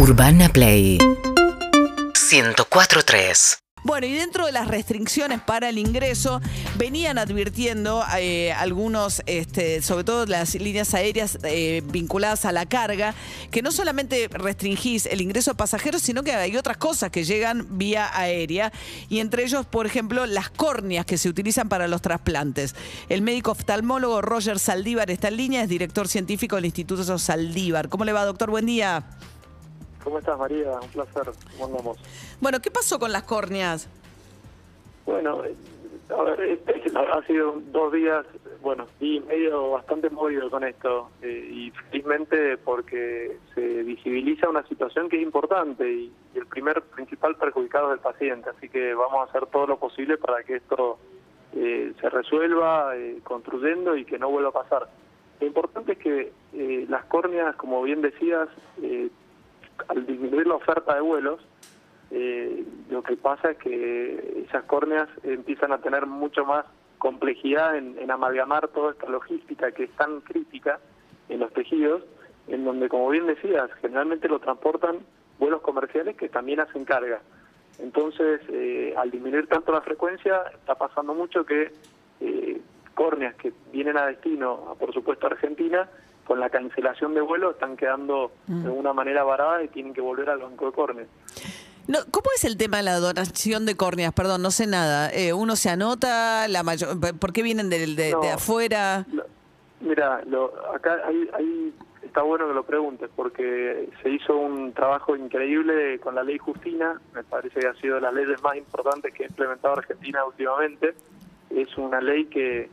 Urbana Play 104.3 Bueno, y dentro de las restricciones para el ingreso, venían advirtiendo eh, algunos, este, sobre todo las líneas aéreas eh, vinculadas a la carga, que no solamente restringís el ingreso de pasajeros, sino que hay otras cosas que llegan vía aérea, y entre ellos, por ejemplo, las córneas que se utilizan para los trasplantes. El médico oftalmólogo Roger Saldívar está en línea, es director científico del Instituto Saldívar. ¿Cómo le va, doctor? Buen día. ¿Cómo estás, María? Un placer. ¿Cómo andamos? Bueno, ¿qué pasó con las córneas? Bueno, eh, a ver, este, ha sido dos días, bueno, y medio bastante movido con esto. eh, y felizmente porque se visibiliza una situación que es importante y, y el primer principal perjudicado es el paciente. Así que vamos a hacer todo lo posible para que esto eh, se resuelva eh, construyendo y que no vuelva a pasar. Lo importante es que eh, las córneas, como bien decías, eh, al disminuir la oferta de vuelos, eh, lo que pasa es que esas córneas empiezan a tener mucho más complejidad en, amalgamar toda esta logística que es tan crítica en los tejidos, en donde, como bien decías, generalmente lo transportan vuelos comerciales que también hacen carga. Entonces, eh, al disminuir tanto la frecuencia, está pasando mucho que eh, córneas que vienen a destino, por supuesto a Argentina, con la cancelación de vuelo están quedando de alguna manera varadas y tienen que volver al banco de córneas. No, ¿Cómo es el tema de la donación de córneas? Perdón, no sé nada. Eh, ¿Uno se anota? la mayor, ¿Por qué vienen de, de- No. de afuera? Lo- mira, lo, acá hay, hay- está bueno que lo preguntes porque se hizo un trabajo increíble con la ley Justina, me parece que ha sido de las leyes más importantes que ha implementado Argentina últimamente. Es una ley que,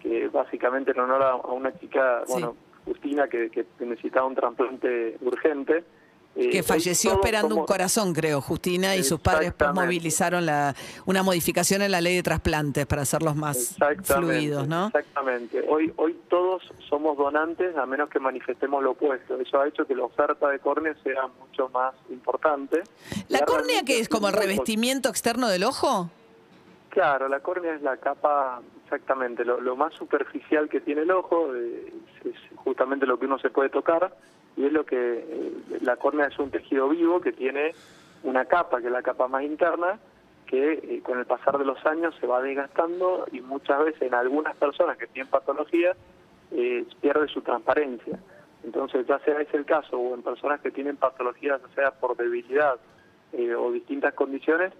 que básicamente en honor a, a una chica, Sí. bueno, Justina, que, que necesitaba un trasplante urgente. Eh, Que hoy falleció esperando un corazón, creo, Justina, y sus padres después movilizaron la, una modificación en la ley de trasplantes para hacerlos más fluidos, ¿no? Exactamente. Hoy, hoy todos somos donantes a menos que manifestemos lo opuesto. Eso ha hecho que la oferta de córneas sea mucho más importante. ¿La Ya córnea que es como el revestimiento externo del ojo? Claro, la córnea es la capa, exactamente, lo, lo más superficial que tiene el ojo, eh, es, justamente lo que uno se puede tocar, y es lo que eh, la córnea es un tejido vivo que tiene una capa, que es la capa más interna, que eh, con el pasar de los años se va desgastando y muchas veces en algunas personas que tienen patología pierde su transparencia. Entonces, ya sea ese el caso o en personas que tienen patologías, ya sea por debilidad o distintas condiciones,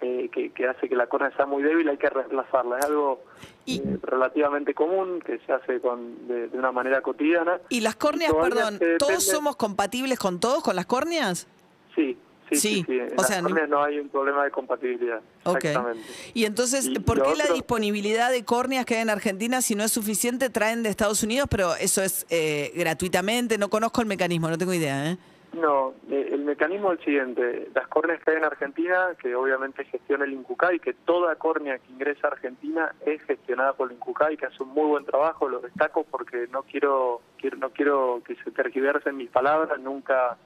eh, que, que hace que la córnea sea muy débil, hay que reemplazarla. Es algo Y- eh, relativamente común que se hace con, de, de una manera cotidiana. ¿Y las córneas, perdón, todos depende- somos compatibles con todos, con las córneas? Sí, sí, Sí, sí. sí. En o las sea, córneas no hay un problema de compatibilidad. Ok. Exactamente. Y entonces, Y ¿por qué la disponibilidad de córneas que hay en Argentina, si no es suficiente, traen de Estados Unidos, pero eso es eh, gratuitamente? No conozco el mecanismo, no tengo idea, ¿eh? No, eh, el mecanismo es el siguiente. Las córneas que hay en Argentina, que obviamente gestiona el INCUCAI, que toda córnea que ingresa a Argentina es gestionada por el INCUCAI, que hace un muy buen trabajo, lo destaco porque no quiero, quiero no quiero que se tergiversen mis palabras, nunca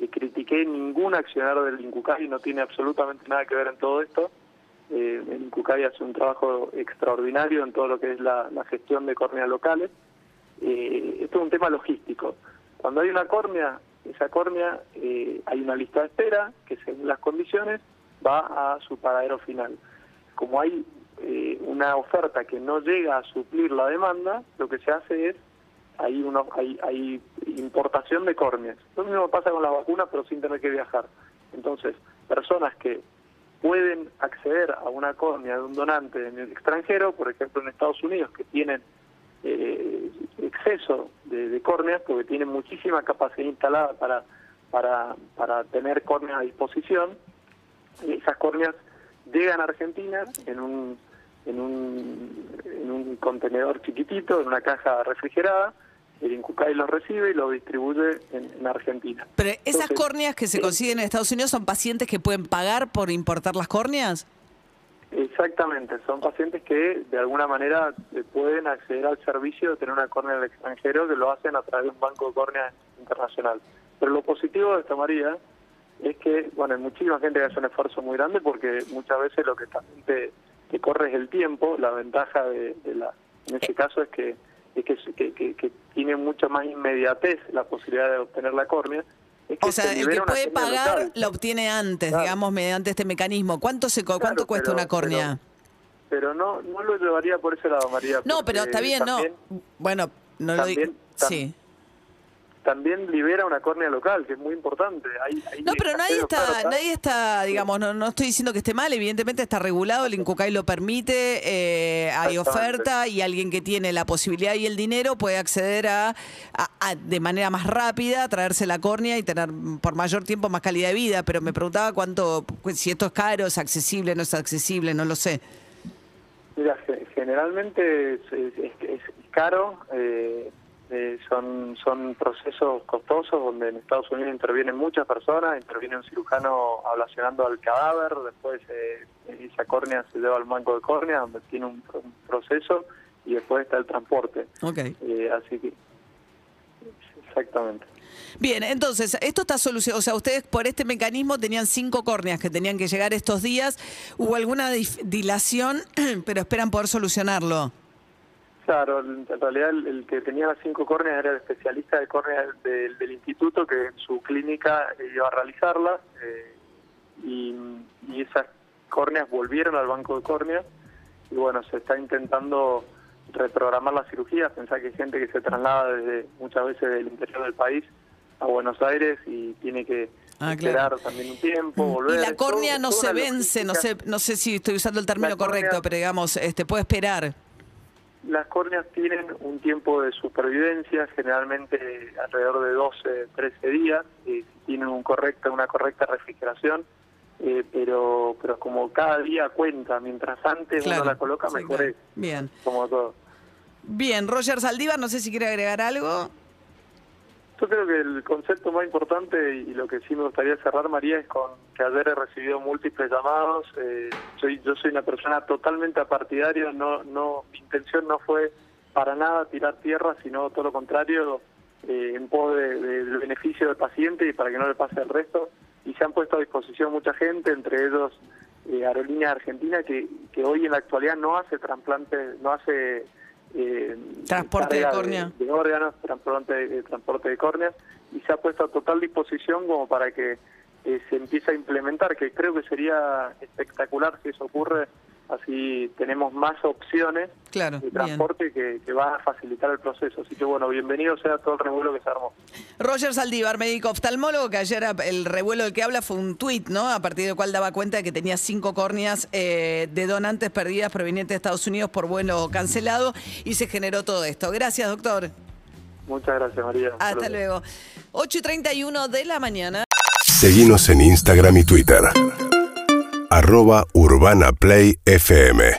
eh, critiqué ningún accionario del INCUCAI, no tiene absolutamente nada que ver en todo esto. Eh, el INCUCAI hace un trabajo extraordinario en todo lo que es la, la gestión de córneas locales. Eh, esto es un tema logístico. Cuando hay una córnea, esa córnea, eh, hay una lista de espera que según las condiciones va a su paradero final. Como hay eh, una oferta que no llega a suplir la demanda, lo que se hace es, hay, uno, hay, hay importación de córneas. Lo mismo pasa con las vacunas, pero sin tener que viajar. Entonces, personas que pueden acceder a una córnea de un donante en el extranjero, por ejemplo en Estados Unidos, que tienen eh, exceso de, de córneas porque tienen muchísima capacidad instalada para, para, para tener córneas a disposición. Esas córneas llegan a Argentina en un, en un, en un contenedor chiquitito, en una caja refrigerada, el Incucay los recibe y los distribuye en, en Argentina. Pero esas Entonces, córneas que se eh, consiguen en Estados Unidos son pacientes que pueden pagar por importar las córneas. Exactamente, son pacientes que de alguna manera eh, pueden acceder al servicio de tener una córnea del extranjero que lo hacen a través de un banco de córnea internacional. Pero lo positivo de esta María es que, bueno, hay muchísima gente que hace un esfuerzo muy grande porque muchas veces lo que también te, te corre es el tiempo, la ventaja de, la, en este caso es que es que, que, que- que tiene mucha más inmediatez la posibilidad de obtener la córnea es que O sea, se el que puede pagar local. lo obtiene antes, Claro. digamos, mediante este mecanismo. ¿Cuánto se cuánto Claro, cuesta pero- una córnea? Pero, pero no, no lo llevaría por ese lado, María. no, pero está bien, también- no. Bueno, no lo digo. Sí. También libera una córnea local, que es muy importante. Hay, hay No, pero nadie está, nadie está, digamos, no, no estoy diciendo que esté mal, evidentemente está regulado, el Incucay lo permite, eh, hay oferta y alguien que tiene la posibilidad y el dinero puede acceder a, a- a, de manera más rápida, traerse la córnea y tener por mayor tiempo más calidad de vida, pero me preguntaba cuánto, si esto es caro, es accesible, no es accesible, no lo sé. Mira, ge- generalmente es- es caro, eh, eh, son, son procesos costosos donde en Estados Unidos intervienen muchas personas, interviene un cirujano ablacionando al cadáver, después eh, esa córnea se lleva al banco de córnea donde tiene un, pro- un proceso y después está el transporte. Ok. Eh, así que, exactamente. Bien, entonces, esto está solucionado. O sea, ustedes por este mecanismo tenían cinco córneas que tenían que llegar estos días. ¿Hubo alguna dilación, pero esperan poder solucionarlo? Claro, en realidad el, el que tenía las cinco córneas era el especialista de córneas del, del instituto que en su clínica iba a realizarla eh, y, y esas córneas volvieron al banco de córneas y bueno, se está intentando reprogramar la cirugía, pensar que hay gente que se traslada desde muchas veces del interior del país a Buenos Aires y tiene que Ah, esperar claro. también un tiempo, volver. Y la córnea todo- no se vence, no sé, no sé si estoy usando el término La córnea- correcto, pero digamos, este puede esperar. Las córneas tienen un tiempo de supervivencia, generalmente alrededor de 12, 13 días, eh, tienen un correcta, una correcta refrigeración, eh, pero pero como cada día cuenta, mientras antes Claro. uno la coloca, Sí, mejor claro. es, Bien. como todo. Bien, Roger Saldívar, no sé si quiere agregar algo. Yo creo que el concepto más importante y lo que sí me gustaría cerrar, María, es con que ayer he recibido múltiples llamados. eh, soy Yo soy una persona totalmente apartidaria, no, no, mi intención no fue para nada tirar tierra, sino todo lo contrario, eh, en pos de- de- del beneficio del paciente y para que no le pase al resto. Y se han puesto a disposición mucha gente, entre ellos eh, Aerolínea Argentina, que, que hoy en la actualidad no hace trasplante, no hace... eh, Transporte de córnea. de órganos, transporte de, transporte de córneas, y se ha puesto a total disposición como para que eh, se empiece a implementar, que creo que sería espectacular si eso ocurre, así tenemos más opciones Claro, de transporte que, que van a facilitar el proceso. Así que bueno, bienvenido sea todo el revuelo que se armó. Roger Saldívar, médico oftalmólogo, que ayer el revuelo del que habla fue un tuit, ¿no? A partir del cual daba cuenta de que tenía cinco córneas eh, de donantes perdidas provenientes de Estados Unidos por vuelo cancelado y se generó todo esto. Gracias, doctor. Muchas gracias, María. Hasta luego. 8 y 31 de la mañana. Seguimos en Instagram y Twitter. Arroba Urbana Play FM.